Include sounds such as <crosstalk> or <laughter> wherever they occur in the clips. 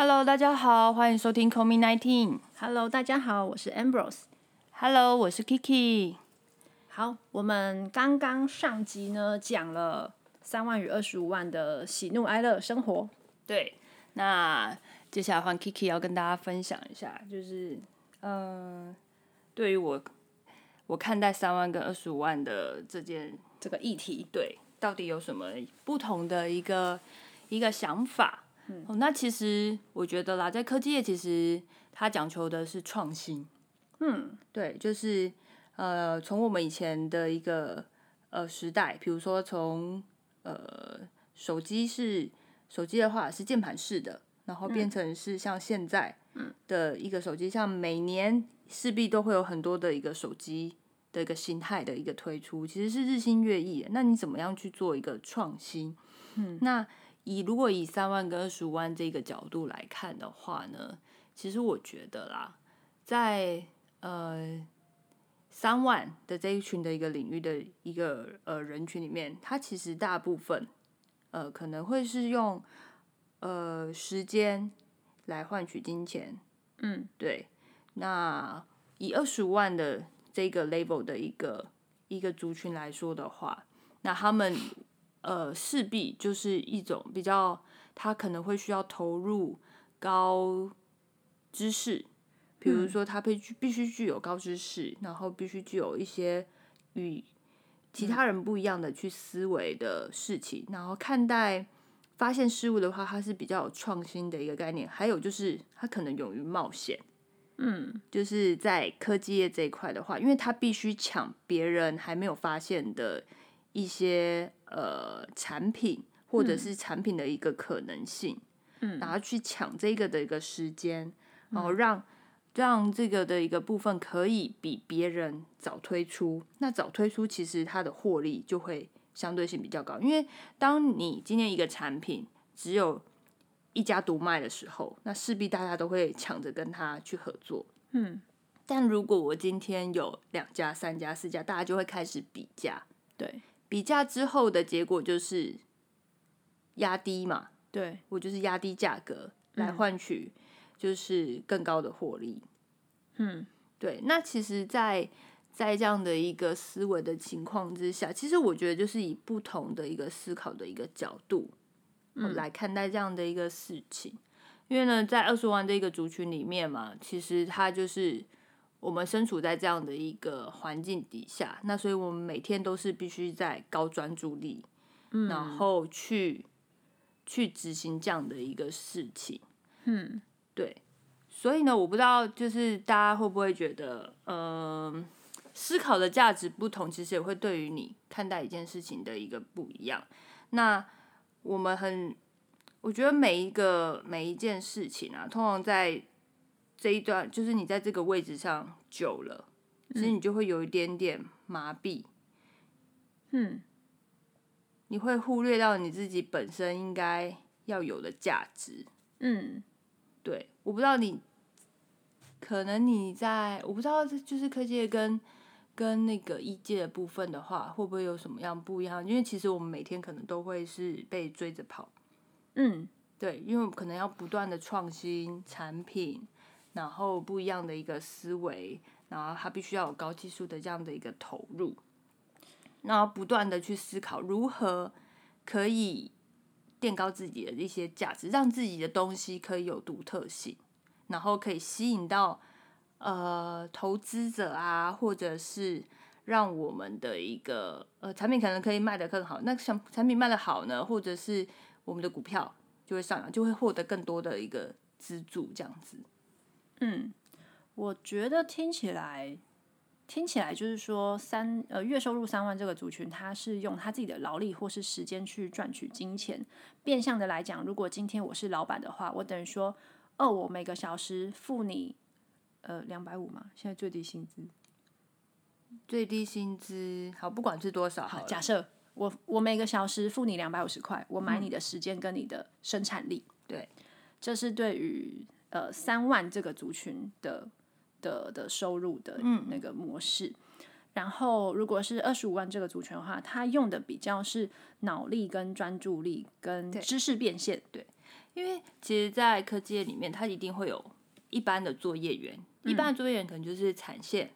Hello，大家好，欢迎收听 Call Me Nineteen。Hello，大家好，我是 Ambrose。Hello，我是 Kiki。好，我们刚刚上集呢讲了三万与二十五万的喜怒哀乐生活。对，那接下来换 Kiki 要跟大家分享一下，就是呃，对于我我看待三万跟二十五万的这件，这个议题，对，到底有什么不同的一个一个想法？嗯、哦，那其实我觉得啦，在科技业，其实它讲求的是创新。嗯，对，就是呃，从我们以前的一个呃时代，比如说从呃手机是手机的话是键盘式的，然后变成是像现在的一个手机，像每年势必都会有很多的一个手机的一个形态的一个推出，其实是日新月异。那你怎么样去做一个创新？嗯，那以如果以三万跟二十五万这个角度来看的话呢，其实我觉得啦，在呃，三万的这一群的一个领域的一个呃人群里面，它其实大部分呃可能会是用呃时间来换取金钱，嗯，对。那以二十五万的这个 level 的一个一个族群来说的话，那他们呃势必就是一种比较，他可能会需要投入高知识。比如说，他必须必须具有高知识，然后必须具有一些与其他人不一样的去思维的事情，然后看待发现事物的话，它是比较有创新的一个概念。还有就是，他可能勇于冒险，嗯，就是在科技业这一块的话，因为他必须抢别人还没有发现的一些呃产品，或者是产品的一个可能性，嗯，然后去抢这个的一个时间，然后让。让这个的一个部分可以比别人早推出，那早推出其实它的获利就会相对性比较高，因为当你今天一个产品只有一家独卖的时候，那势必大家都会抢着跟他去合作，嗯。但如果我今天有两家、三家、四家，大家就会开始比价，对，比价之后的结果就是压低嘛，对我就是压低价格来换取。就是更高的获利，嗯，对。那其实在，在在这样的一个思维的情况之下，其实我觉得就是以不同的一个思考的一个角度，嗯，来看待这样的一个事情。因为呢，在二十万这个族群里面嘛，其实它就是我们身处在这样的一个环境底下，那所以我们每天都是必须在高专注力，嗯，然后去去执行这样的一个事情，嗯。对，所以呢，我不知道，就是大家会不会觉得，嗯、呃，思考的价值不同，其实也会对于你看待一件事情的一个不一样。那我们很，我觉得每一个每一件事情啊，通常在这一段，就是你在这个位置上久了，其实你就会有一点点麻痹，嗯，你会忽略到你自己本身应该要有的价值，嗯。对，我不知道你，可能你在我不知道，就是科技跟跟那个医界的部分的话，会不会有什么样不一样？因为其实我们每天可能都会是被追着跑，嗯，对，因为可能要不断的创新产品，然后不一样的一个思维，然后他必须要有高技术的这样的一个投入，然后不断的去思考如何可以。垫高自己的一些价值，让自己的东西可以有独特性，然后可以吸引到呃投资者啊，或者是让我们的一个呃产品可能可以卖得更好。那想产品卖得好呢，或者是我们的股票就会上涨，就会获得更多的一个资助，这样子。嗯，我觉得听起来。听起来就是说三呃月收入三万这个族群，他是用他自己的劳力或是时间去赚取金钱。变相的来讲，如果今天我是老板的话，我等于说，哦，我每个小时付你呃两百五嘛，现在最低薪资，最低薪资好，不管是多少好，假设我我每个小时付你两百五十块，我买你的时间跟你的生产力，对，这是对于呃三万这个族群的。的的收入的那个模式，然后如果是二十五万这个族群的话，它用的比较是脑力跟专注力跟知识变现，对，因为其实，在科技业里面，它一定会有一般的作业员，一般的作业员可能就是产线，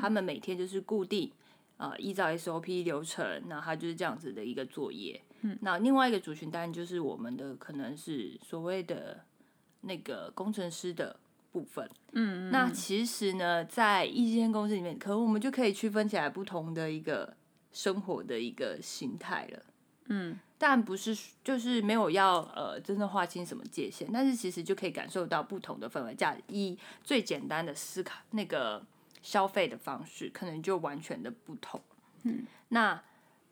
他们每天就是固定呃依照 SOP 流程，那他就是这样子的一个作业。嗯，那另外一个族群当然就是我们的可能是所谓的那个工程师的部分。嗯那其实呢，在一间公司里面，可能我们就可以区分起来不同的一个生活的一个形态了。嗯，但不是就是没有要呃真的划清什么界限，但是其实就可以感受到不同的氛围。价以最简单的思考那个消费的方式，可能就完全的不同。嗯，那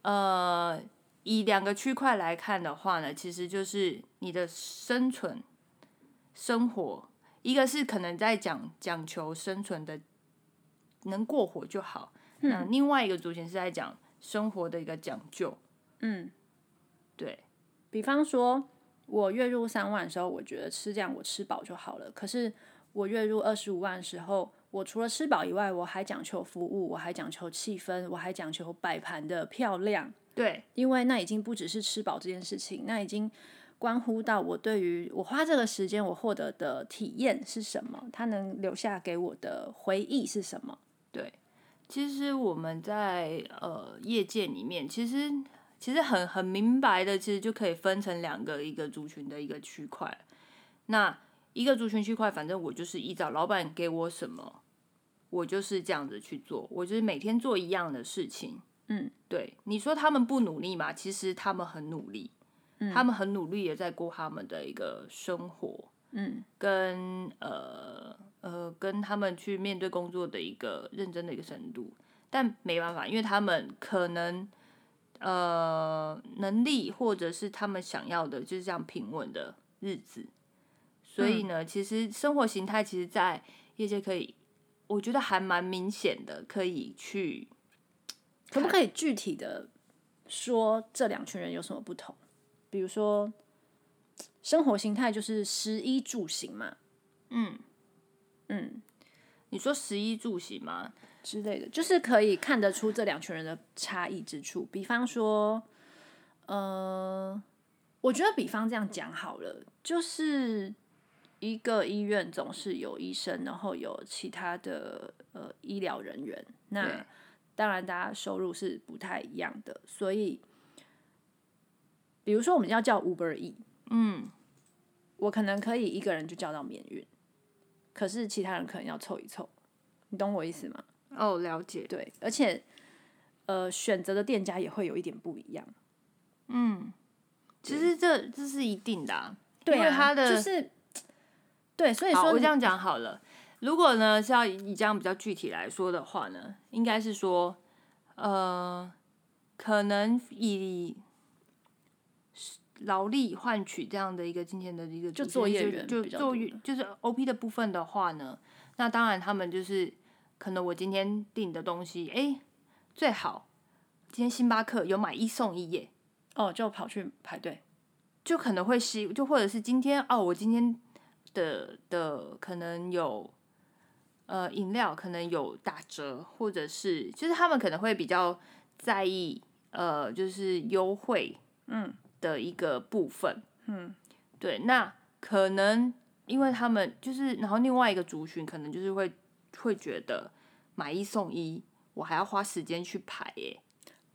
呃。以两个区块来看的话呢，其实就是你的生存、生活，一个是可能在讲讲求生存的，能过活就好。那另外一个族群是在讲生活的一个讲究。嗯，对。比方说，我月入三万的时候，我觉得吃这样我吃饱就好了。可是我月入二十五万的时候，我除了吃饱以外，我还讲求服务，我还讲求气氛，我还讲求摆盘的漂亮。对，因为那已经不只是吃饱这件事情，那已经关乎到我对于我花这个时间我获得的体验是什么，它能留下给我的回忆是什么。对，其实我们在呃业界里面，其实其实很很明白的，其实就可以分成两个一个族群的一个区块。那一个族群区块，反正我就是依照老板给我什么，我就是这样子去做，我就是每天做一样的事情。嗯，对，你说他们不努力嘛？其实他们很努力，他们很努力也在过他们的一个生活，嗯，跟呃呃跟他们去面对工作的一个认真的一个程度，但没办法，因为他们可能呃能力或者是他们想要的就是这样平稳的日子，所以呢，其实生活形态其实，在业界可以，我觉得还蛮明显的，可以去。可不可以具体的说这两群人有什么不同？比如说生活形态就是食衣住行嘛，嗯嗯，你说食衣住行吗之类的，就是可以看得出这两群人的差异之处。比方说，呃，我觉得比方这样讲好了，就是一个医院总是有医生，然后有其他的呃医疗人员，那。当然，大家收入是不太一样的，所以，比如说我们要叫 Uber E，嗯，我可能可以一个人就叫到免运，可是其他人可能要凑一凑，你懂我意思吗？哦，了解。对，而且，呃，选择的店家也会有一点不一样。嗯，其实这这是一定的，对啊，他的就是，对，所以说我这样讲好了。如果呢是要以这样比较具体来说的话呢，应该是说，呃，可能以劳力换取这样的一个金钱的一个就作业员就作业就是 O P 的部分的话呢，那当然他们就是可能我今天订的东西，哎，最好今天星巴克有买一送一耶，哦，就跑去排队，就可能会是就或者是今天哦，我今天的的可能有。呃，饮料可能有打折，或者是就是他们可能会比较在意，呃，就是优惠，嗯的一个部分，嗯，对，那可能因为他们就是，然后另外一个族群可能就是会会觉得买一送一，我还要花时间去排，耶。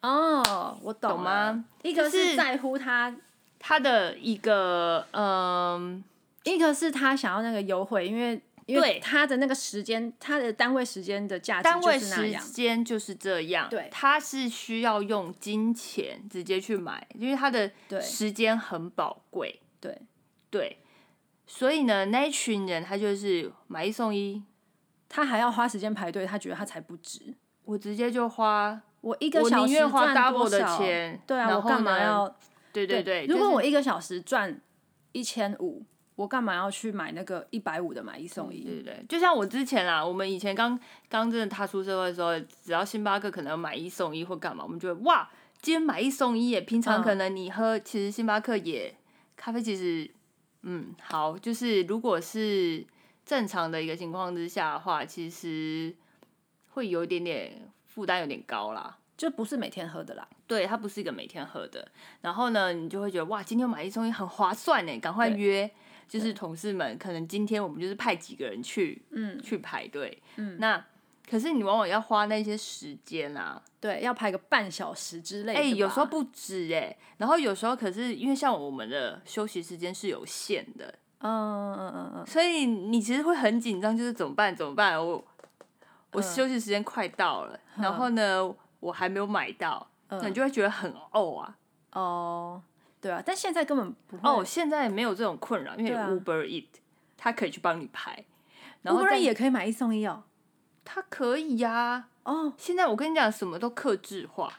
哦，我懂吗？一个是在乎他他的一个，嗯，一个是他想要那个优惠，因为。因为他的那个时间，他的单位时间的价值就是那样。时间就是这样。对，他是需要用金钱直接去买，因为他的时间很宝贵。对对，所以呢，那一群人他就是买一送一，他还要花时间排队，他觉得他才不值。我直接就花，我一个小时赚 double 的钱，对啊，我干嘛要？对对对，如果我一个小时赚一千五。我干嘛要去买那个一百五的买一送一？对对，就像我之前啊，我们以前刚刚真的踏出社会的时候，只要星巴克可能买一送一或干嘛，我们就会哇，今天买一送一耶！平常可能你喝，其实星巴克也咖啡，其实嗯好，就是如果是正常的一个情况之下的话，其实会有一点点负担，有点高啦。就不是每天喝的啦。对，它不是一个每天喝的。然后呢，你就会觉得哇，今天买一送一很划算呢，赶快约。就是同事们，可能今天我们就是派几个人去，嗯，去排队，嗯，那可是你往往要花那些时间啊，对，要排个半小时之类，哎，有时候不止哎，然后有时候可是因为像我们的休息时间是有限的，嗯嗯嗯嗯，所以你其实会很紧张，就是怎么办？怎么办？我我休息时间快到了，然后呢，我还没有买到，你就会觉得很呕啊，哦。对啊，但现在根本不会。哦，现在没有这种困扰，因为 Uber Eat，它可以去帮你排。Uber 也可以买一送一哦。它可以呀。哦，现在我跟你讲，什么都克制化，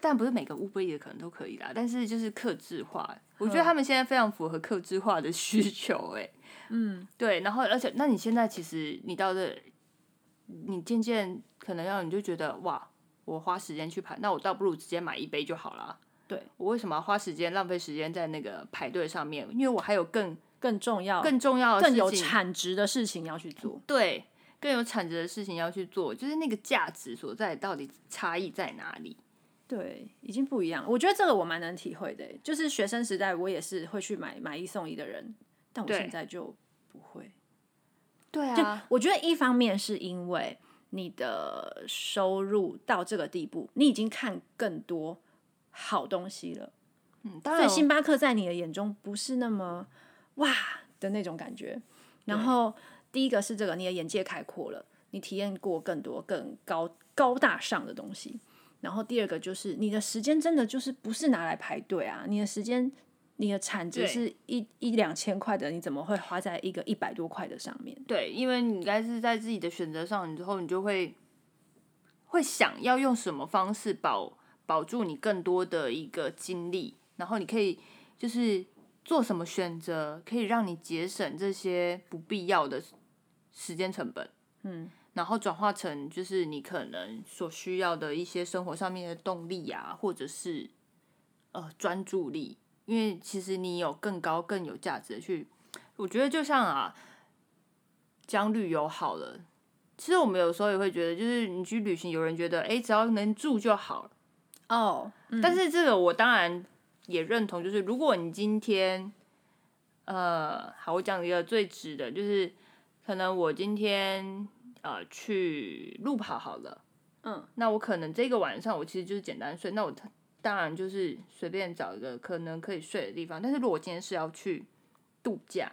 但不是每个 Uber Eat 可能都可以啦。但是就是克制化，我觉得他们现在非常符合克制化的需求。哎，嗯，对。然后，而且，那你现在其实你到这，你渐渐可能要，你就觉得哇，我花时间去排，那我倒不如直接买一杯就好了。对我为什么要花时间浪费时间在那个排队上面？因为我还有更更重要、更重要的、更有产值的事情要去做。对，更有产值的事情要去做，就是那个价值所在到底差异在哪里？对，已经不一样。我觉得这个我蛮能体会的。就是学生时代我也是会去买买一送一的人，但我现在就不会。对啊，我觉得一方面是因为你的收入到这个地步，你已经看更多。好东西了，嗯，所以星巴克在你的眼中不是那么哇的那种感觉。然后第一个是这个，你的眼界开阔了，你体验过更多更高高大上的东西。然后第二个就是你的时间真的就是不是拿来排队啊，你的时间你的产值是一一两千块的，你怎么会花在一个一百多块的上面？对，因为你应该是在自己的选择上，你之后你就会会想要用什么方式保。保住你更多的一个精力，然后你可以就是做什么选择，可以让你节省这些不必要的时间成本，嗯，然后转化成就是你可能所需要的一些生活上面的动力啊，或者是呃专注力，因为其实你有更高更有价值的去，我觉得就像啊讲旅游好了，其实我们有时候也会觉得，就是你去旅行，有人觉得哎只要能住就好了。哦，但是这个我当然也认同，就是如果你今天，呃，好，我讲一个最直的，就是可能我今天呃去路跑好了，嗯，那我可能这个晚上我其实就是简单睡，那我当然就是随便找一个可能可以睡的地方。但是如果我今天是要去度假，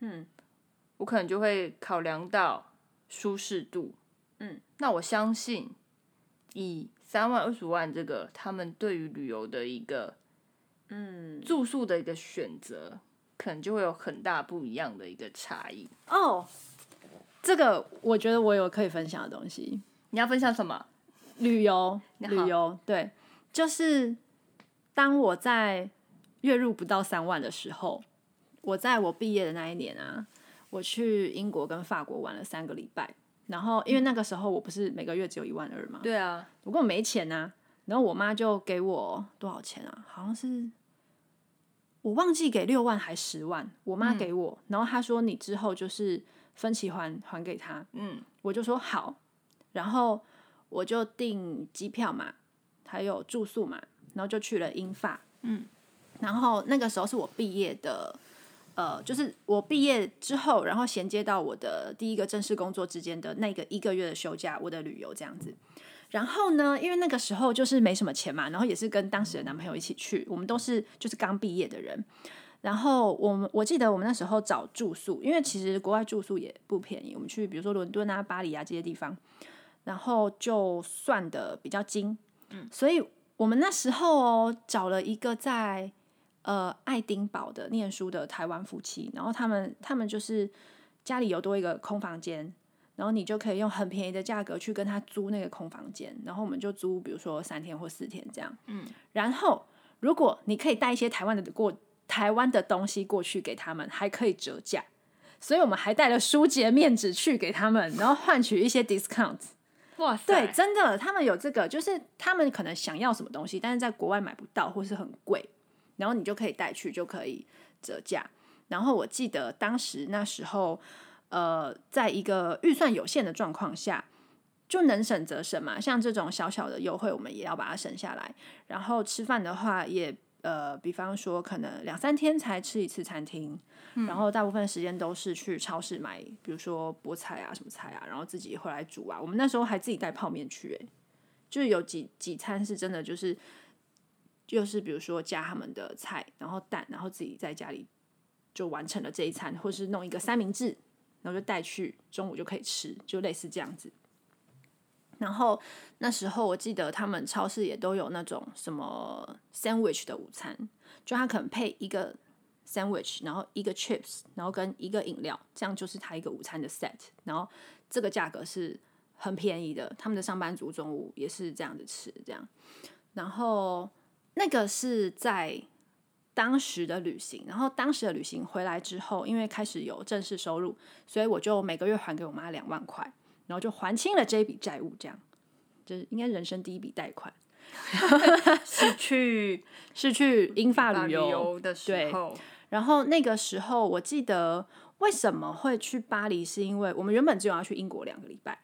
嗯，我可能就会考量到舒适度，嗯，那我相信以。三万二十万，这个他们对于旅游的一个，嗯，住宿的一个选择，可能就会有很大不一样的一个差异哦。这个我觉得我有可以分享的东西。你要分享什么？旅游，旅游，对，就是当我在月入不到三万的时候，我在我毕业的那一年啊，我去英国跟法国玩了三个礼拜。然后，因为那个时候我不是每个月只有一万二吗？对啊，我根本没钱呐。然后我妈就给我多少钱啊？好像是我忘记给六万还十万，我妈给我。然后她说你之后就是分期还还给她。嗯，我就说好。然后我就订机票嘛，还有住宿嘛，然后就去了英法。嗯，然后那个时候是我毕业的。呃，就是我毕业之后，然后衔接到我的第一个正式工作之间的那个一个月的休假，我的旅游这样子。然后呢，因为那个时候就是没什么钱嘛，然后也是跟当时的男朋友一起去，我们都是就是刚毕业的人。然后我们我记得我们那时候找住宿，因为其实国外住宿也不便宜，我们去比如说伦敦啊、巴黎啊这些地方，然后就算的比较精。嗯，所以我们那时候哦找了一个在。呃，爱丁堡的念书的台湾夫妻，然后他们他们就是家里有多一个空房间，然后你就可以用很便宜的价格去跟他租那个空房间，然后我们就租，比如说三天或四天这样。嗯，然后如果你可以带一些台湾的过台湾的东西过去给他们，还可以折价，所以我们还带了书籍的面纸去给他们，然后换取一些 discount。哇塞，对，真的，他们有这个，就是他们可能想要什么东西，但是在国外买不到，或是很贵。然后你就可以带去，就可以折价。然后我记得当时那时候，呃，在一个预算有限的状况下，就能省则省嘛。像这种小小的优惠，我们也要把它省下来。然后吃饭的话，也呃，比方说可能两三天才吃一次餐厅，然后大部分时间都是去超市买，比如说菠菜啊、什么菜啊，然后自己回来煮啊。我们那时候还自己带泡面去，诶，就是有几几餐是真的就是。就是比如说加他们的菜，然后蛋，然后自己在家里就完成了这一餐，或是弄一个三明治，然后就带去中午就可以吃，就类似这样子。然后那时候我记得他们超市也都有那种什么 sandwich 的午餐，就他可能配一个 sandwich，然后一个 chips，然后跟一个饮料，这样就是他一个午餐的 set。然后这个价格是很便宜的，他们的上班族中午也是这样子吃，这样，然后。那个是在当时的旅行，然后当时的旅行回来之后，因为开始有正式收入，所以我就每个月还给我妈两万块，然后就还清了这一笔债务，这样就是应该人生第一笔贷款，<laughs> <laughs> 是去是去英法旅游的时候。然后那个时候我记得为什么会去巴黎，是因为我们原本只有要去英国两个礼拜，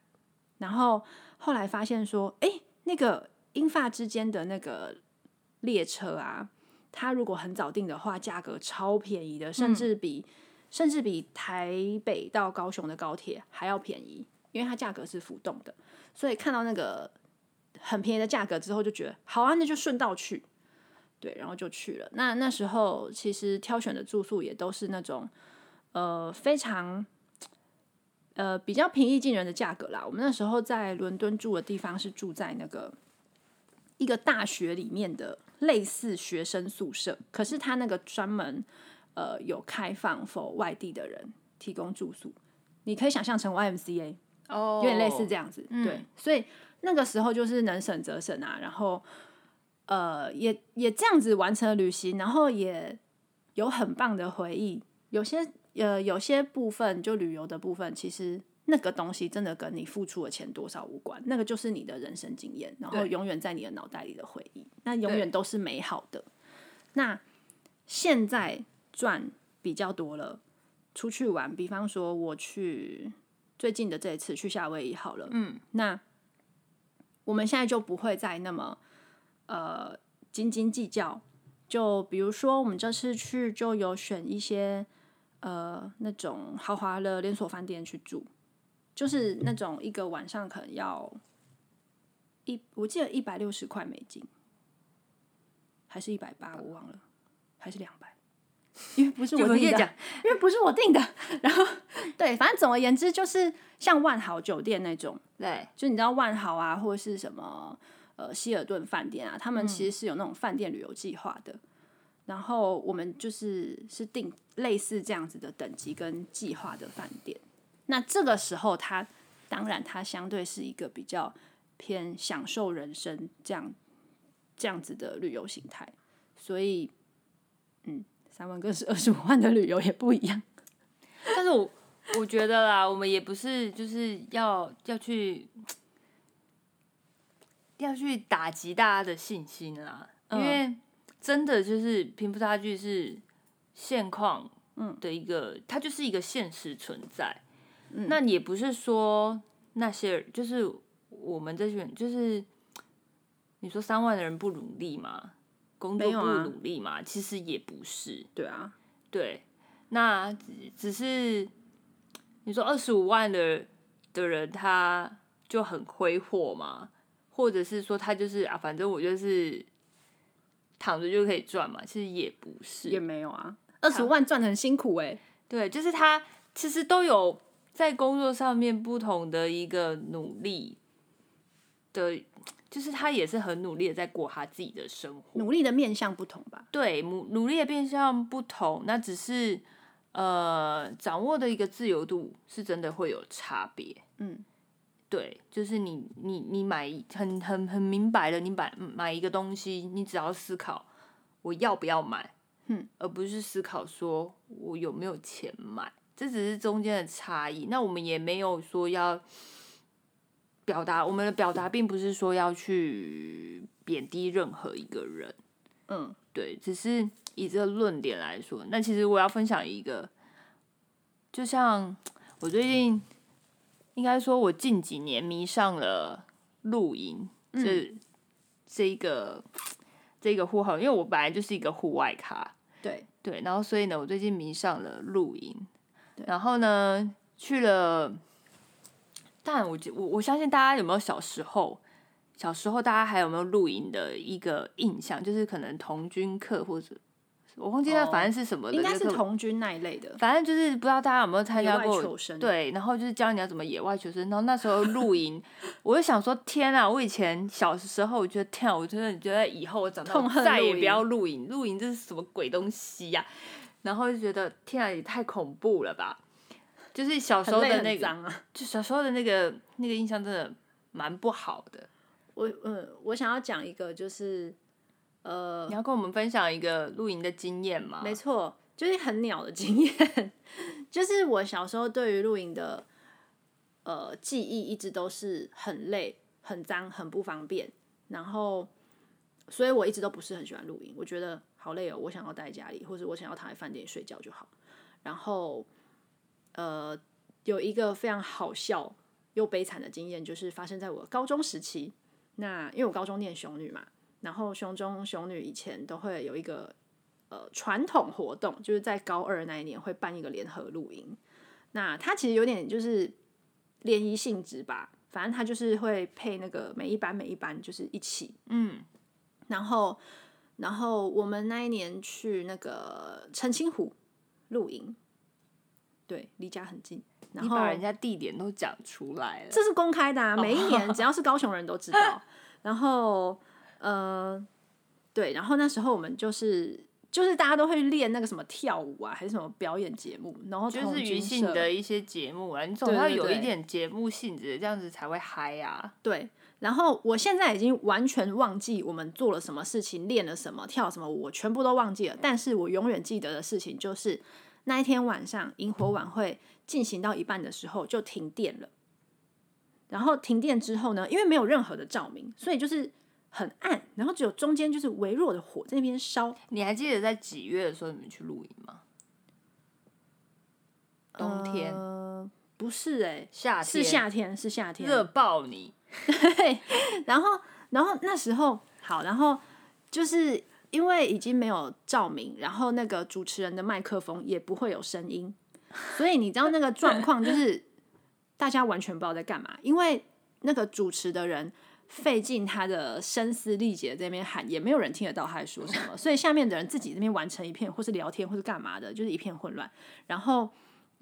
然后后来发现说，哎，那个英法之间的那个。列车啊，它如果很早订的话，价格超便宜的，甚至比甚至比台北到高雄的高铁还要便宜，因为它价格是浮动的。所以看到那个很便宜的价格之后，就觉得好啊，那就顺道去。对，然后就去了。那那时候其实挑选的住宿也都是那种呃非常呃比较平易近人的价格啦。我们那时候在伦敦住的地方是住在那个一个大学里面的。类似学生宿舍，可是他那个专门呃有开放 for 外地的人提供住宿，你可以想象成 YMCA 哦，有点类似这样子，对，所以那个时候就是能省则省啊，然后呃也也这样子完成了旅行，然后也有很棒的回忆，有些呃有些部分就旅游的部分，其实。那个东西真的跟你付出的钱多少无关，那个就是你的人生经验，然后永远在你的脑袋里的回忆，那永远都是美好的。那现在赚比较多了，出去玩，比方说我去最近的这一次去夏威夷好了，嗯，那我们现在就不会再那么呃斤斤计较。就比如说我们这次去就有选一些呃那种豪华的连锁饭店去住。就是那种一个晚上可能要一，我记得一百六十块美金，还是一百八，我忘了，还是两百，因为不是我定的，因为不是我定的。然后对，反正总而言之，就是像万豪酒店那种，对，就你知道万豪啊，或者是什么呃希尔顿饭店啊，他们其实是有那种饭店旅游计划的。然后我们就是是定类似这样子的等级跟计划的饭店。那这个时候，他当然他相对是一个比较偏享受人生这样这样子的旅游形态，所以，嗯，三万跟是二十五万的旅游也不一样。<laughs> 但是我我觉得啦，我们也不是就是要要去要去打击大家的信心啦，因为真的就是贫富差距是现况嗯的一个，它就是一个现实存在。那也不是说那些就是我们这群，就是你说三万的人不努力嘛？工作不努力吗？其实也不是。对啊，对，那只是你说二十五万的的人他就很挥霍嘛，或者是说他就是啊，反正我就是躺着就可以赚嘛，其实也不是，也没有啊，二十五万赚的很辛苦哎。对，就是他其实都有。在工作上面不同的一个努力的，就是他也是很努力的在过他自己的生活。努力的面向不同吧？对，努努力的面向不同，那只是呃掌握的一个自由度是真的会有差别。嗯，对，就是你你你买很很很明白的，你买买一个东西，你只要思考我要不要买，嗯，而不是思考说我有没有钱买。这只是中间的差异，那我们也没有说要表达，我们的表达并不是说要去贬低任何一个人，嗯，对，只是以这个论点来说，那其实我要分享一个，就像我最近应该说，我近几年迷上了露营，这这一个这一个户号，因为我本来就是一个户外咖，对。对，然后所以呢，我最近迷上了露营，然后呢去了，但我觉我我相信大家有没有小时候，小时候大家还有没有露营的一个印象，就是可能童军课或者我忘记那反正是什么的，应该是童军那一类的。反正就是不知道大家有没有参加过求生，对，然后就是教你要怎么野外求生。然后那时候露营，我就想说，天啊！我以前小时候，我觉得天啊，我真的觉得以后我长大再也不要露营，露营这是什么鬼东西呀、然后就觉得天啊，也太恐怖了吧！就是小时候的那个。就小时候的那个那个印象真的蛮不好的。我嗯，我想要讲一个，就是呃你，要跟我们分享一个露营的经验吗？没错，就是很鸟的经验。<laughs> 就是我小时候对于露营的呃记忆一直都是很累、很脏、很不方便，然后所以我一直都不是很喜欢露营。我觉得好累哦，我想要待在家里，或者我想要躺在饭店里睡觉就好。然后呃，有一个非常好笑又悲惨的经验，就是发生在我高中时期。那因为我高中念雄女嘛，然后雄中雄女以前都会有一个呃传统活动，就是在高二那一年会办一个联合露营。那它其实有点就是联谊性质吧，反正它就是会配那个每一班每一班就是一起，嗯，然后然后我们那一年去那个澄清湖露营，对，离家很近。然后你把人家地点都讲出来了，这是公开的啊，每一年 <laughs> 只要是高雄人都知道。然后呃，对，然后那时候我们就是就是大家都会练那个什么跳舞啊，还是什么表演节目，然后就是娱童军性的一些节目啊，你总要有一点节目性质，这样子才会嗨啊。对，然后我现在已经完全忘记我们做了什么事情，练了什么，跳什么舞，我全部都忘记了。但是我永远记得的事情就是那一天晚上萤火晚会进行到一半的时候就停电了。然后停电之后呢，因为没有任何的照明，所以就是很暗，然后只有中间就是微弱的火在那边烧。你还记得在几月的时候你们去露营吗？冬天、呃、不是哎、夏天是夏天，是夏天，热爆你，<laughs> 然后，然后那时候好，然后就是因为已经没有照明，然后那个主持人的麦克风也不会有声音，所以你知道那个状况就是大家完全不知道在干嘛，因为那个主持的人费尽他的声嘶力竭在那边喊，也没有人听得到他在说什么，所以下面的人自己那边完成一片，或是聊天，或是干嘛的，就是一片混乱，然后。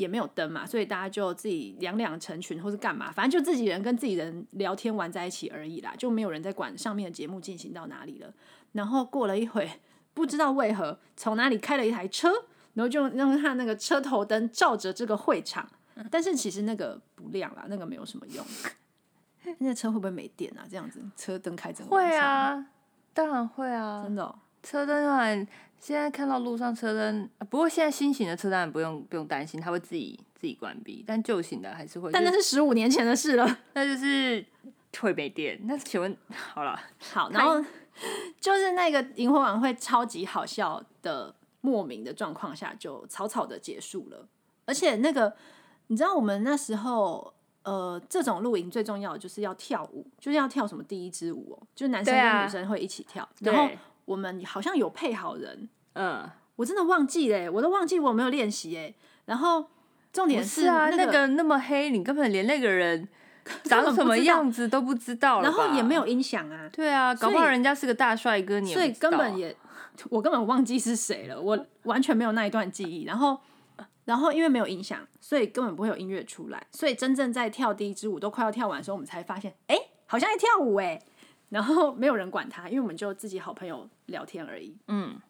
也没有灯嘛，所以大家就自己两两成群或是干嘛，反正就自己人跟自己人聊天玩在一起而已啦，就没有人在管上面的节目进行到哪里了。然后过了一会，不知道为何从哪里开了一台车，然后就让他那个车头灯照着这个会场，但是其实那个不亮啦，那个没有什么用。<laughs> 那车会不会没电啊？这样子车灯开整个晚会，啊，当然会啊。真的哦、车灯当然，现在看到路上车灯，呃不过现在新型的车当然不用不用担心，它会自己自己关闭，但旧型的还是会。但那是十五年前的事了。<laughs> 那就是会没电。那请问好了，<laughs> 好，然后就是那个萤火晚会超级好笑的莫名的状况下，就草草的结束了。而且那个你知道，我们那时候呃，这种露营最重要的就是要跳舞，就是要跳什么第一支舞哦，就是男生跟女生会一起跳。然后对我们好像有配好人，嗯，我真的忘记嘞，我都忘记我有没有练习哎。然后重点不是啊，那个那么黑，你根本连那个人 <laughs> 长什么样子都不知道然后也没有。音响啊，对啊，搞不好人家是个大帅哥，你也所以根本也 <laughs> 我根本忘记是谁了，我完全没有那一段记忆。然后，然后因为没有音响，所以根本不会有音乐出来。所以真正在跳第一支舞都快要跳完的时候，我们才发现，哎、好像在跳舞哎。然后没有人管他，因为我们就自己好朋友聊天而已。嗯，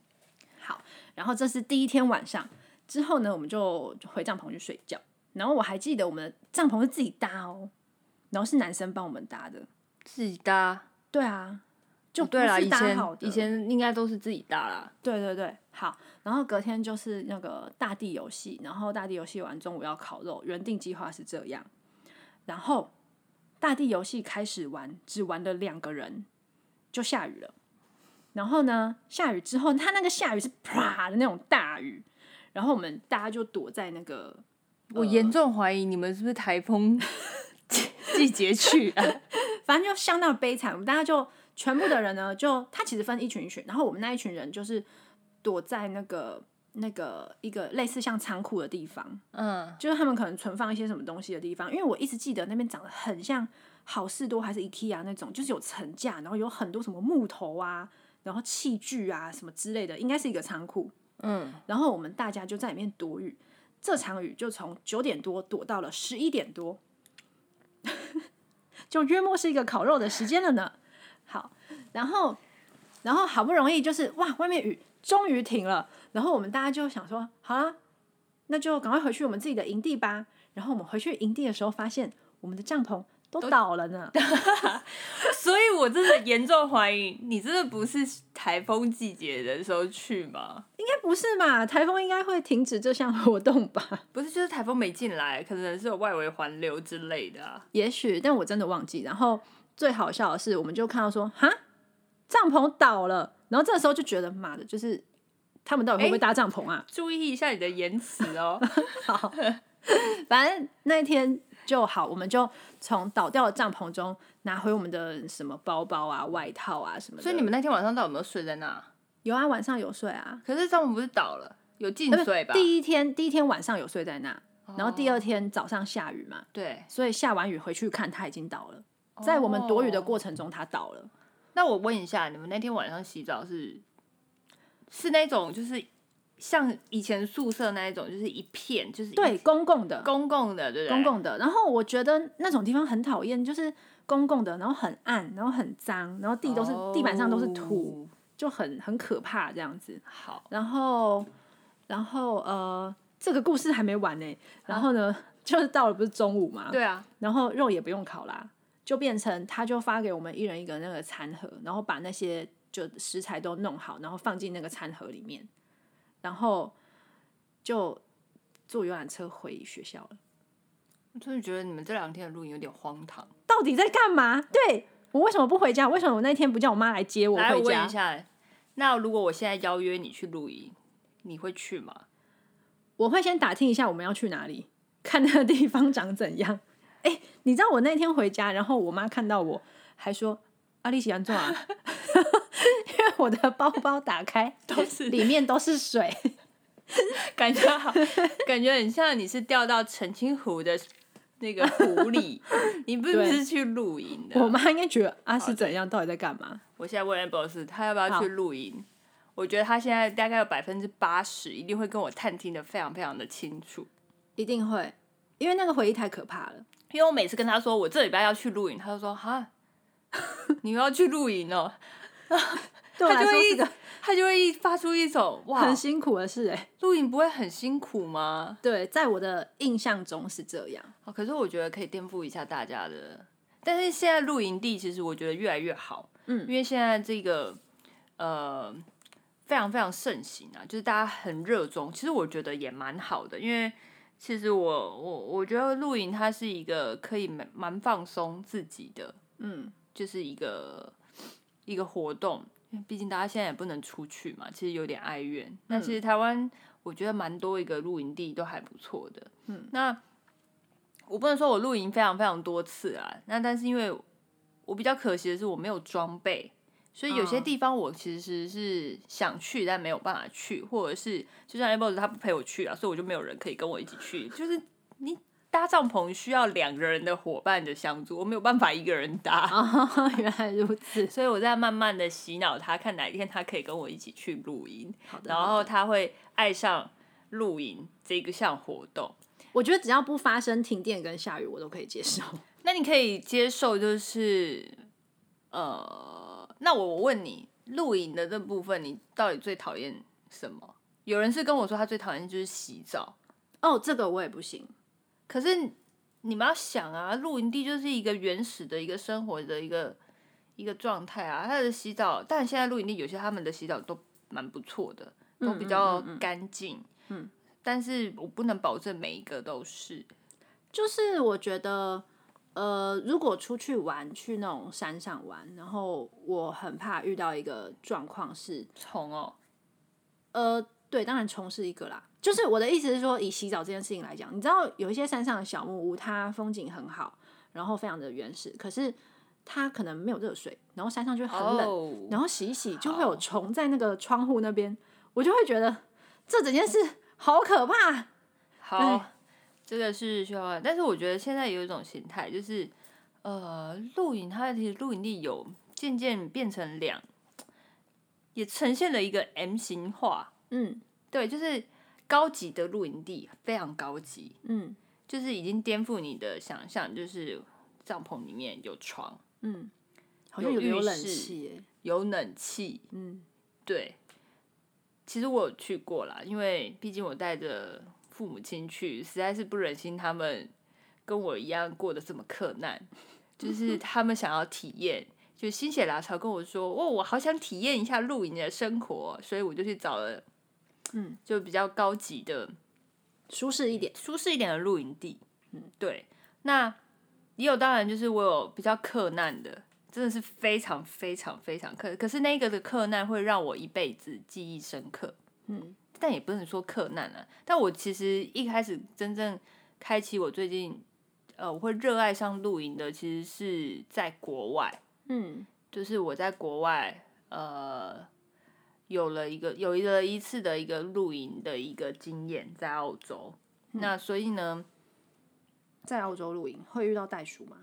好，然后这是第一天晚上之后呢，我们就回帐篷去睡觉。然后我还记得我们的帐篷是自己搭哦，然后是男生帮我们搭的。自己搭。对啊，就哦对啦，以前以前应该都是自己搭啦。对对对，好，然后隔天就是那个大地游戏，然后大地游戏完中午要烤肉，原定计划是这样，然后大地游戏开始玩，只玩了两个人就下雨了，然后呢，下雨之后，他那个下雨是啪的那种大雨，然后我们大家就躲在那个我严重怀疑你们是不是台风季节去啊。<laughs> 反正就相当悲惨。我们大家就全部的人呢，就他其实分一群一群，然后我们那一群人就是躲在那个那个一个类似像仓库的地方，嗯，就是他们可能存放一些什么东西的地方。因为我一直记得那边长得很像好事多还是 IKEA 那种，就是有层架，然后有很多什么木头啊，然后器具啊什么之类的，应该是一个仓库。嗯，然后我们大家就在里面躲雨，这场雨就从九点多躲到了十一点多，<laughs> 就约莫是一个烤肉的时间了呢。好，然后然后好不容易就是哇，外面雨终于停了，然后我们大家就想说，好了，那就赶快回去我们自己的营地吧。然后我们回去营地的时候，发现我们的帐篷都倒了呢。<laughs> 所以我真的严重怀疑，你真的不是台风季节的时候去吗？应该不是吧？台风应该会停止这项活动吧？<laughs> 不是，就是台风没进来，可能是有外围环流之类的啊。也许，但我真的忘记。然后最好笑的是，我们就看到说，哈，帐篷倒了。然后这个时候就觉得，妈的，就是他们到底会不会搭帐篷啊？注意一下你的言辞哦。<laughs> 好，反正那一天就好，我们就从倒掉的帐篷中拿回我们的什么包包啊、外套啊什么的。所以你们那天晚上到底有没有睡在那？有啊，晚上有睡啊。可是帐篷不是倒了，有进水吧？第一天第一天晚上有睡在那，然后第二天早上下雨嘛，对，所以下完雨回去看它已经倒了。在我们躲雨的过程中，它倒了。那我问一下，你们那天晚上洗澡是是那种就是像以前宿舍那一种，就是一片就是对，公共的，公共的，对不对？公共的。然后我觉得那种地方很讨厌，就是公共的，然后很暗，然后很脏，然后地都是、地板上都是土，哦就很很可怕这样子。好，然后，然后呃，这个故事还没完呢。<laughs> 然后呢，就是到了不是中午嘛，对啊，然后肉也不用烤啦，就变成他就发给我们一人一个那个餐盒，然后把那些就食材都弄好，然后放进那个餐盒里面，然后就坐游览车回学校了。我真的觉得你们这两天的录影有点荒唐。到底在干嘛？对我为什么不回家？为什么我那天不叫我妈来接我来，我回家问一？下，那如果我现在邀约你去露营，你会去吗？我会先打听一下我们要去哪里，看那个地方长怎样。哎、你知道我那天回家，然后我妈看到我，还说：“阿丽喜欢做啊？” <laughs> <laughs> 因为我的包包打开都是。里面都是水，感觉好，感觉很像你是掉到澄清湖的那个湖里，<laughs> 你并不是去露营的。我妈应该觉得啊是怎样，到底在干嘛？我现在问 Amber 他要不要去露营？我觉得他现在大概有百分之八十一定会跟我探听的非常非常的清楚，一定会，因为那个回忆太可怕了。因为我每次跟他说我这礼拜要去露营，他就说哈，你又要去露营哦，<laughs> 对我来他就会一说是个他就会一发出一种哇很，辛苦的事哎、露营不会很辛苦吗？对，在我的印象中是这样。哦，可是我觉得可以颠覆一下大家的。但是现在露营地其实我觉得越来越好，嗯因为现在这个呃非常非常盛行啊，就是大家很热衷。其实我觉得也蛮好的，因为其实我我我觉得露营它是一个可以蛮蛮放松自己的，嗯，就是一个一个活动。因为毕竟大家现在也不能出去嘛，其实有点哀怨。那其实台湾我觉得蛮多一个露营地都还不错的。嗯，那我不能说我露营非常非常多次啊，那但是因为我比较可惜的是我没有装备，所以有些嗯地方我其实是想去但没有办法去，或者是就像 a b o 他不陪我去啊，所以我就没有人可以跟我一起去。就是你搭帐篷需要两个人的伙伴的相助，我没有办法一个人搭。啊，<laughs> 原来如此。所以我在慢慢的洗脑他，看哪一天他可以跟我一起去露营，然后他会爱上露营这个项活动。我觉得只要不发生停电跟下雨，我都可以接受。<laughs> 那你可以接受，就是呃，那我我问你，露营的这部分，你到底最讨厌什么？有人是跟我说他最讨厌就是洗澡，哦，这个我也不行。可是你们要想啊，露营地就是一个原始的一个生活的一个一个状态啊，他的洗澡，但现在露营地有些他们的洗澡都蛮不错的，都比较干净，嗯。但是我不能保证每一个都是，就是我觉得，呃，如果出去玩，去那种山上玩，然后我很怕遇到一个状况是，虫哦，呃，对，当然虫是一个啦。就是我的意思是说，以洗澡这件事情来讲，你知道有一些山上的小木屋，它风景很好，然后非常的原始，可是它可能没有热水，然后山上就会很冷，哦然后洗一洗就会有虫在那个窗户那边，我就会觉得这整件事好可怕。好，这个是需要，但是我觉得现在有一种形态，就是呃，露营它其实露营地有渐渐变成两，也呈现了一个 M 型化，嗯对，就是高级的露营地，非常高级，嗯。就是已经颠覆你的想象，就是帐篷里面有床，嗯，好像有有有冷气。有冷气，嗯。对，其实我有去过啦，因为毕竟我带着父母亲去，实在是不忍心他们跟我一样过得这么困难，<laughs> 就是他们想要体验，就心血来潮跟我说，哦，我好想体验一下露营的生活，所以我就去找了，嗯，就比较高级的、舒适一点。舒适一点的露营地，嗯，对，那也有当然就是我有比较克难的。真的是非常非常非常克，可是那个的克难会让我一辈子记忆深刻。嗯但也不能说克难啊。但我其实一开始真正开启我最近，呃，我会热爱上露营的，其实是在国外，嗯就是我在国外，呃，有了一个有一个一次的一个露营的一个经验，在澳洲。那所以呢，在澳洲露营会遇到袋鼠吗？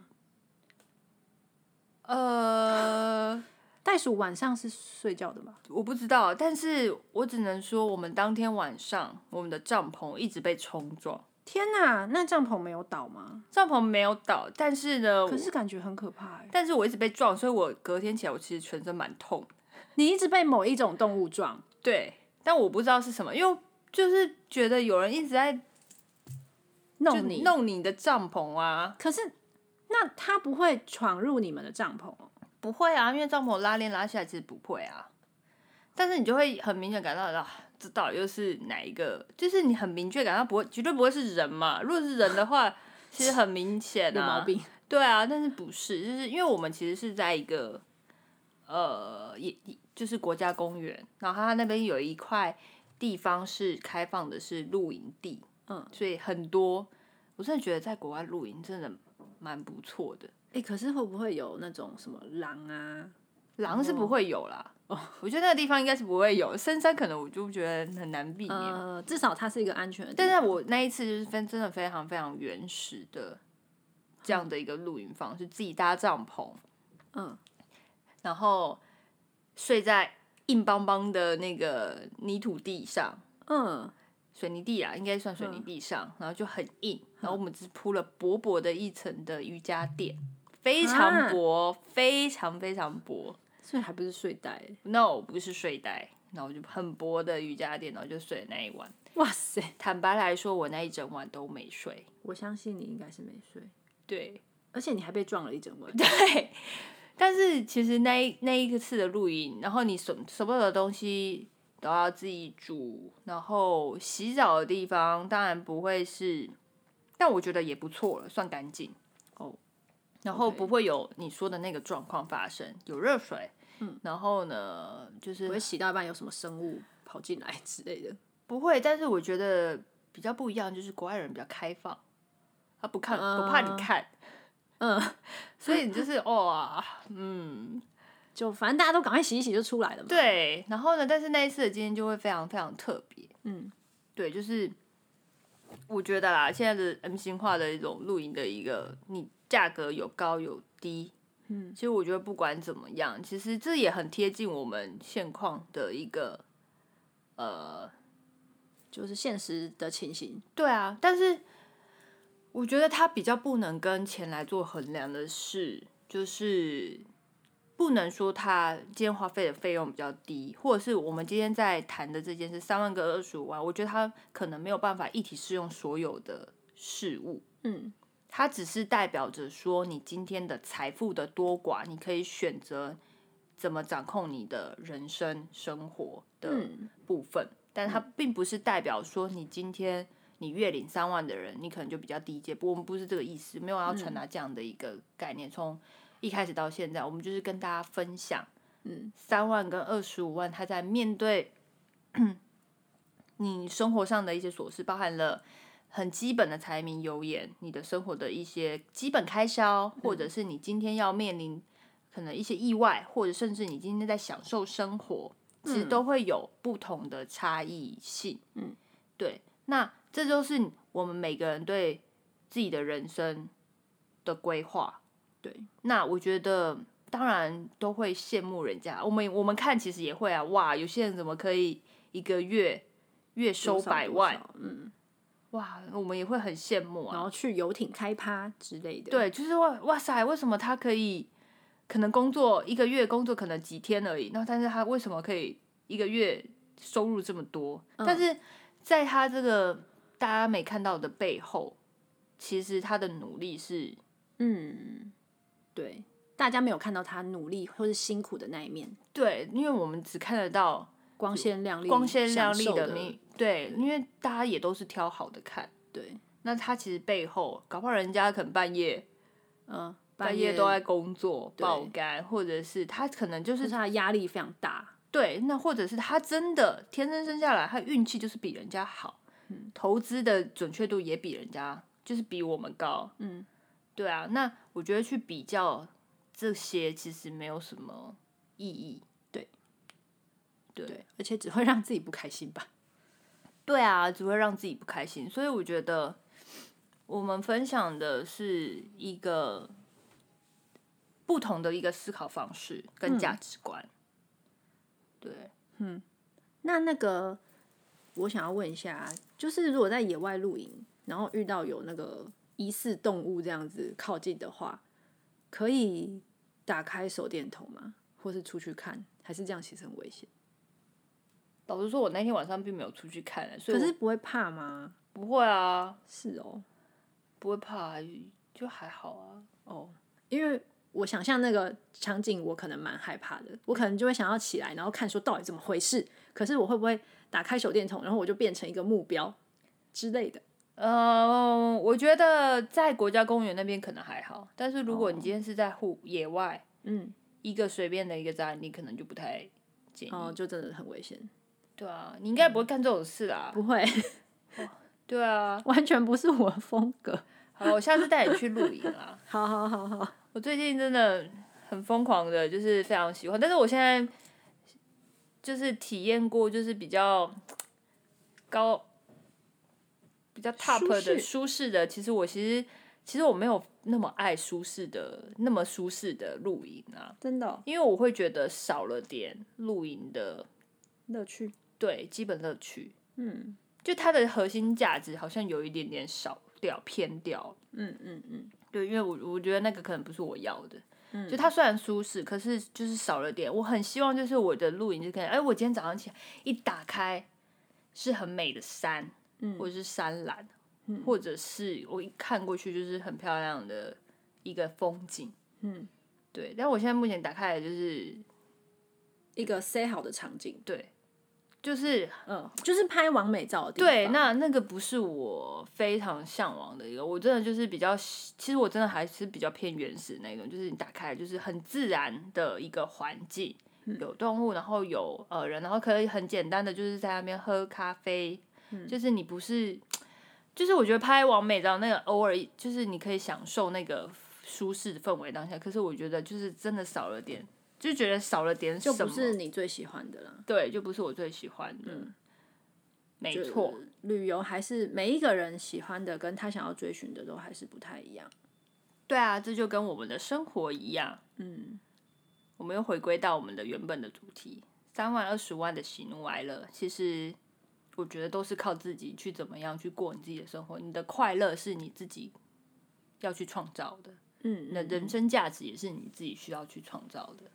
呃，<laughs> 袋鼠晚上是睡觉的吗？我不知道，但是我只能说，我们当天晚上我们的帐篷一直被冲撞，天哪，那帐篷没有倒吗？帐篷没有倒，但是呢，可是感觉很可怕哎。但是我一直被撞，所以我隔天起来我其实全身蛮痛。你一直被某一种动物撞，对，但我不知道是什么，因为就是觉得有人一直在弄你。弄你的帐篷啊，可是那他不会闯入你们的帐篷哦？不会啊，因为帐篷拉链拉下来其实不会啊，但是你就会很明显感到啊，这到底又是哪一个？就是你很明确感到不会，绝对不会是人嘛。如果是人的话，<laughs> 其实很明显啊，有毛病。对啊，但是不是？就是因为我们其实是在一个呃，也也就是国家公园，然后它那边有一块地方是开放的，是露营地，嗯，所以很多，我真的觉得在国外露营真的蛮不错的。哎、可是会不会有那种什么狼啊？狼是不会有啦，哦，我觉得那个地方应该是不会有，深山可能我就觉得很难避免。呃，至少它是一个安全的地但方。是我那一次就是非真的非常非常原始的这样的一个露营方式，自己搭帐篷，嗯，然后睡在硬邦邦的那个泥土地上，嗯，水泥地啊，应该算水泥地上，然后就很硬，然后我们只铺了薄薄的一层的瑜伽垫，非常薄，非常非常薄。所以还不是睡袋。No，不是睡袋，然后就很薄的瑜伽垫，然后就睡了那一晚。哇塞！坦白来说，我那一整晚都没睡。我相信你应该是没睡，对而且你还被撞了一整晚。<laughs> 对，但是其实那一那一次的露营，然后你所所有的东西都要自己煮，然后洗澡的地方当然不会是，但我觉得也不错了，算干净。哦。然后不会有你说的那个状况发生，有热水，嗯，然后呢，就是不会洗到一半有什么生物跑进来之类的。不会，但是我觉得比较不一样，就是国外人比较开放，他不看、不怕你看，嗯，所以你就是哇，嗯，就反正大家都赶快洗一洗就出来了嘛。，对。然后呢，但是那一次的经验就会非常非常特别，嗯，对，就是我觉得啦，现在的 M 型化的一种露营的一个，你价格有高有低。嗯，其实我觉得不管怎么样，其实这也很贴近我们现况的一个，呃，就是现实的情形。对啊，但是我觉得它比较不能跟钱来做衡量的是，就是不能说它今天花费的费用比较低，或者是我们今天在谈的这件事三万个二十五万，我觉得它可能没有办法一体适用所有的事物。嗯。它只是代表着说，你今天的财富的多寡，你可以选择怎么掌控你的人生生活的嗯。部分，但它并不是代表说你今天你月领三万的人，你可能就比较低阶。不，我们不是这个意思，没有要传达这样的一个概念。从一开始到现在，我们就是跟大家分享，嗯，三万跟二十五万，他在面对你生活上的一些琐事，包含了很基本的柴米油盐，你的生活的一些基本开销，或者是你今天要面临可能一些意外，或者甚至你今天在享受生活，其实都会有不同的差异性。嗯，对，那这就是我们每个人对自己的人生的规划。对，那我觉得当然都会羡慕人家，我们我们看其实也会啊，哇，有些人怎么可以一个月月收多少多百万？少嗯，哇，我们也会很羡慕啊。然后去游艇开趴之类的。，对，就是哇哇塞，为什么他可以可能工作一个月工作可能几天而已，那但是他为什么可以一个月收入这么多？但是在他这个大家没看到的背后，其实他的努力是嗯，对，大家没有看到他努力或是辛苦的那一面，对，因为我们只看得到光鲜亮丽、光鲜亮丽的的。面，对，因为大家也都是挑好的看。对，那他其实背后，搞不好人家可能半夜嗯，半夜都在工作爆肝，或者是他可能就就是是他的压力非常大。对，那或者是他真的天生生下来，他运气就是比人家好，投资的准确度也比人家就是比我们高，嗯，对啊，那我觉得去比较这些其实没有什么意义，对，对对，而且只会让自己不开心吧。对啊，只会让自己不开心，所以我觉得我们分享的是一个不同的一个思考方式跟价值观，对。嗯那那个，我想要问一下，就是如果在野外露营，然后遇到有那个疑似动物这样子靠近的话，可以打开手电筒吗？或是出去看？还是这样其实很危险？老实说，我那天晚上并没有出去看，所以可是不会怕吗？不会啊，是哦，不会怕，就还好啊。哦，因为我想象那个场景，我可能蛮害怕的，我可能就会想要起来，然后看说到底怎么回事。可是我会不会打开手电筒，然后我就变成一个目标之类的？呃，我觉得在国家公园那边可能还好，但是如果你今天是在户野外，嗯，一个随便的一个栅栏，你可能就不太建议。哦，就真的很危险。对啊，你应该不会干这种事啊。不会，<laughs> 对啊，完全不是我的风格。好，我下次带你去露营啊。<laughs> 好好好好，我最近真的很疯狂的，就是非常喜欢，但是我现在就是体验过，就是比较高、比较 top 的舒适的。其实我其实其实我没有那么爱舒适的那么舒适的露营啊，真的哦因为我会觉得少了点露营的乐趣。对基本乐趣，嗯就它的核心价值好像有一点点少掉偏掉。嗯嗯嗯，对，因为我我觉得那个可能不是我要的。嗯，就它虽然舒适，可是就是少了点。我很希望就是我的露营就可以，哎，我今天早上起来一打开是很美的山，嗯，或者是山岚，嗯，或者是我一看过去就是很漂亮的一个风景，嗯，对。但我现在目前打开的就是一个 say 好的场景，对，就是嗯，就是拍完美照的地方。对，那那个不是我非常向往的一个，我真的就是比较，其实我真的还是比较偏原始那种，就是你打开就是很自然的一个环境，有动物，然后有呃人，然后可以很简单的就是在那边喝咖啡，就是你不是，就是我觉得拍完美照那个偶尔就是你可以享受那个舒适的氛围当下，可是我觉得就是真的少了点，就觉得少了点什么，就不是你最喜欢的了。对，就不是我最喜欢的，没错。旅游还是每一个人喜欢的，跟他想要追寻的都还是不太一样。对啊，这就跟我们的生活一样，嗯，我们又回归到我们的原本的主题，三万二十万的喜怒哀乐，其实我觉得都是靠自己去怎么样去过你自己的生活，你的快乐是你自己要去创造的，嗯你的人生价值也是你自己需要去创造的。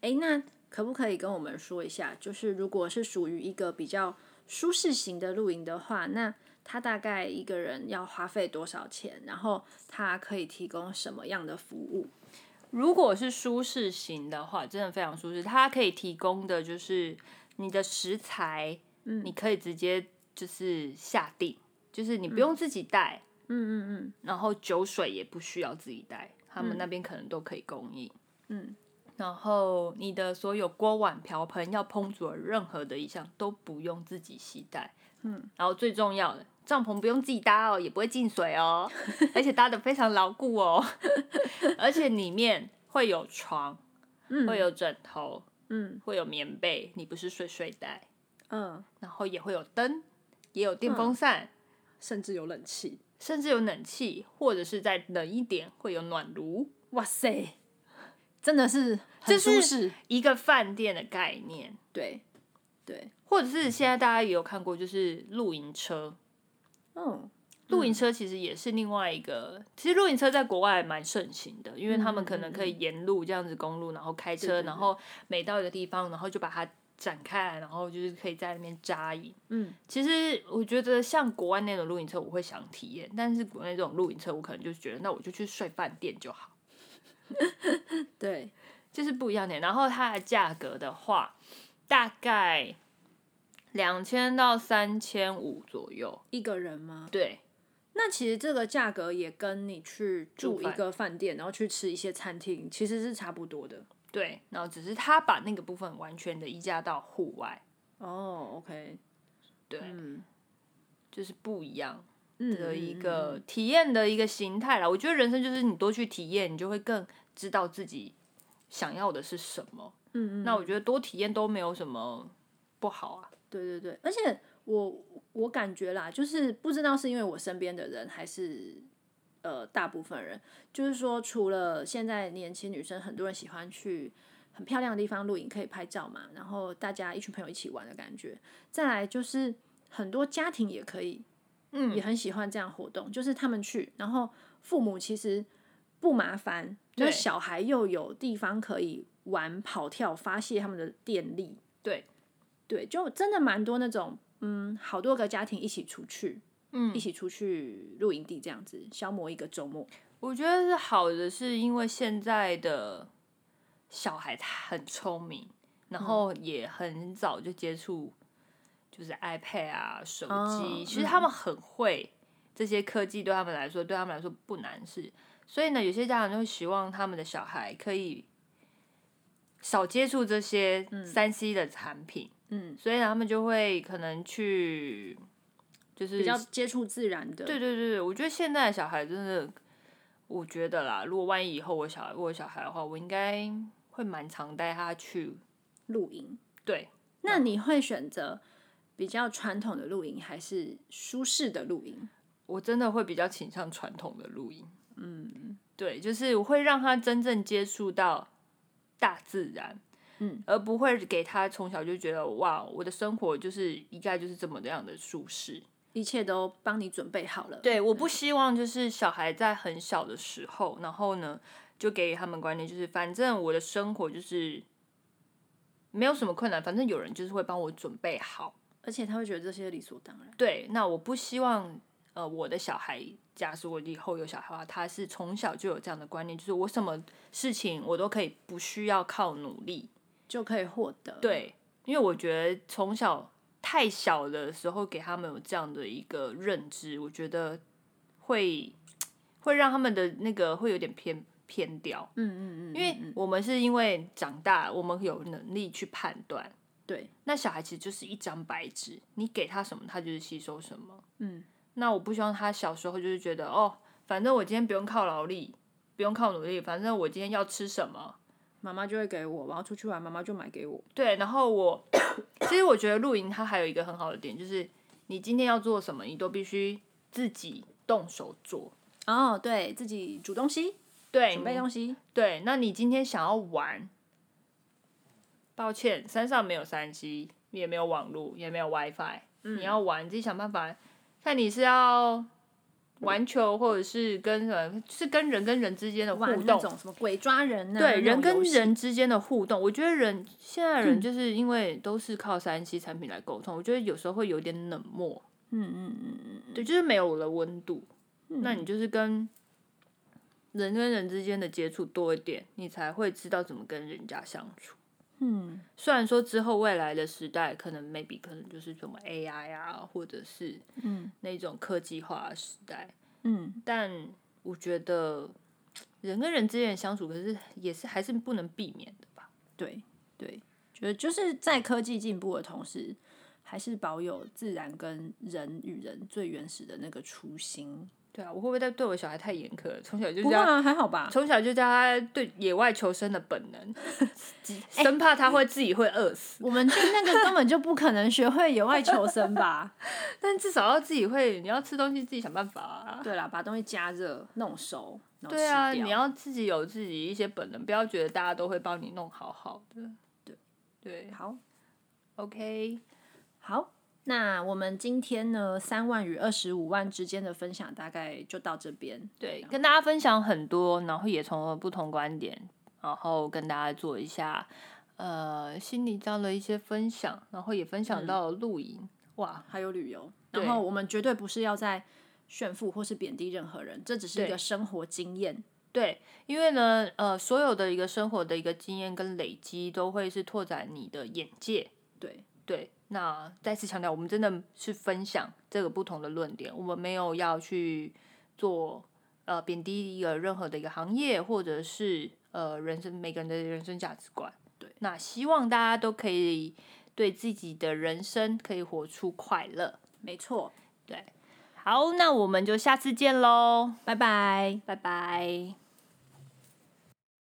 哎，那可不可以跟我们说一下，就是如果是属于一个比较舒适型的露营的话，那它大概一个人要花费多少钱？然后它可以提供什么样的服务？如果是舒适型的话，真的非常舒适。它可以提供的就是你的食材，嗯，你可以直接就是下定，就是你不用自己带，嗯嗯嗯然后酒水也不需要自己带，他们那边可能都可以供应。嗯，然后你的所有锅碗瓢盆要烹煮的任何的一项都不用自己携带，嗯，然后最重要的，帐篷不用自己搭哦，也不会进水哦，<laughs> 而且搭的非常牢固哦，<laughs> 而且里面会有床，会有枕头，嗯。会有棉被，你不是睡睡袋，嗯，然后也会有灯，也有电风扇，甚至有冷气。甚至有冷气，或者是再冷一点会有暖炉，哇塞，真的是很这是舒适。一个饭店的概念。对对，或者是现在大家也有看过，就是露营车。嗯，露营车其实也是另外一个，其实露营车在国外蛮盛行的，因为他们可能可以沿路这样子公路，然后开车，然后每到一个地方，然后就把它展开来，然后就是可以在那边扎营。嗯，其实我觉得像国外那种露营车，我会想体验，但是国内这种露营车，我可能就觉得那我就去睡饭店就好，<laughs> 对，就是不一样的。然后它的价格的话，大概两千到三千五左右。一个人吗？对，那其实这个价格也跟你去住一个饭店，然后去吃一些餐厅，其实是差不多的。对，然后只是他把那个部分完全的移嫁到户外，哦，OK，对，嗯就是不一样嗯的一嗯个嗯体验的一个形态啦。我觉得人生就是你多去体验，你就会更知道自己想要的是什么。嗯嗯，那我觉得多体验都没有什么不好啊。对对对，而且我我感觉啦，就是不知道是因为我身边的人，还是呃大部分人，就是说，除了现在年轻女生，很多人喜欢去很漂亮的地方露营，可以拍照嘛，然后大家一群朋友一起玩的感觉。再来就是很多家庭也可以，嗯也很喜欢这样活动，就是他们去，然后父母其实不麻烦，那对小孩又有地方可以玩、跑跳、发泄他们的电力。对，对，就真的蛮多那种，嗯，好多个家庭一起出去，嗯一起出去露营地这样子，消磨一个周末。我觉得是好的，是因为现在的小孩他很聪明，然后也很早就接触，就是 iPad 啊、手机，哦其实他们很会这些科技，对他们来说，对他们来说不难事。所以呢，有些家长就会希望他们的小孩可以少接触这些三 C 的产品，嗯，所以呢，他们就会可能去，就是比较接触自然的。对对对对，我觉得现在的小孩真的，我觉得啦，如果万一以后我小孩我有小孩的话，我应该会蛮常带他去。露营。对，那你会选择比较传统的露营，还是舒适的露营？我真的会比较倾向传统的露营。嗯，对，就是我会让他真正接触到大自然，嗯，而不会给他从小就觉得哇，我的生活就是一概就是这么样的舒适。一切都帮你准备好了。对，我不希望就是小孩在很小的时候，然后呢，就给他们观念，就是反正我的生活就是没有什么困难，反正有人就是会帮我准备好。而且他会觉得这些理所当然。对，那我不希望呃我的小孩，假使我以后有小孩的话，他是从小就有这样的观念，就是我什么事情我都可以不需要靠努力。就可以获得。，对，因为我觉得从小太小的时候给他们有这样的一个认知，我觉得会会让他们的那个会有点偏偏掉。嗯嗯嗯，因为我们是因为长大，我们有能力去判断。对，那小孩其实就是一张白纸，你给他什么，他就是吸收什么。嗯，那我不希望他小时候就是觉得哦，反正我今天不用靠劳力，不用靠努力，反正我今天要吃什么，妈妈就会给我，然后出去玩，妈妈就买给我。对，然后我其实我觉得露营它还有一个很好的点，就是你今天要做什么，你都必须自己动手做。哦，对自己煮东西，对，准备东西。对，那你今天想要玩，抱歉，山上没有三 G，也没有网络，也没有 WiFi，、你嗯要玩，自己想办法。看你是要玩球，或者是跟什么，是跟人跟人之间的互玩那动，种什么鬼抓人啊，对人跟游戏人之间的互动，我觉得人现在嗯人就是因为都是靠三 C 产品来沟通，我觉得有时候会有点冷漠，嗯嗯嗯嗯，对，就是没有了温度。那你就是跟人跟人之间的接触多一点，你才会知道怎么跟人家相处。嗯，虽然说之后未来的时代可能 maybe 可能就是什么 AI 啊，或者是嗯那种科技化的时代，嗯，但我觉得人跟人之间的相处，可是也是还是不能避免的吧。对对，觉得就是在科技进步的同时，还是保有自然跟人与人最原始的那个初心。对啊，我会不会在对我小孩太严苛了？从小就不会这样，啊，还好吧。从小就教他对野外求生的本能，<laughs> 生怕他会自己会饿死。我们去那个根本就不可能学会野外求生吧？<laughs> 但至少要自己会，你要吃东西自己想办法啊。对啦，把东西加热弄熟，对啊，你要自己有自己一些本能，不要觉得大家都会帮你弄好好的。对对好。，OK，好，那我们今天呢，三万与二十五万之间的分享大概就到这边。对，跟大家分享很多，然后也从不同观点，然后跟大家做一下呃心理上的一些分享，然后也分享到了露营，哇，还有旅游，然后我们绝对不是要在炫富或是贬低任何人，这只是一个生活经验。对，因为呢，呃，所有的一个生活的一个经验跟累积，都会是拓展你的眼界。对，对，那再次强调，我们真的是分享这个不同的论点，我们没有要去做呃贬低一个任何的一个行业，或者是呃人生每个人的人生价值观。对，那希望大家都可以对自己的人生可以活出快乐。没错。对，好，那我们就下次见喽，拜拜。拜拜。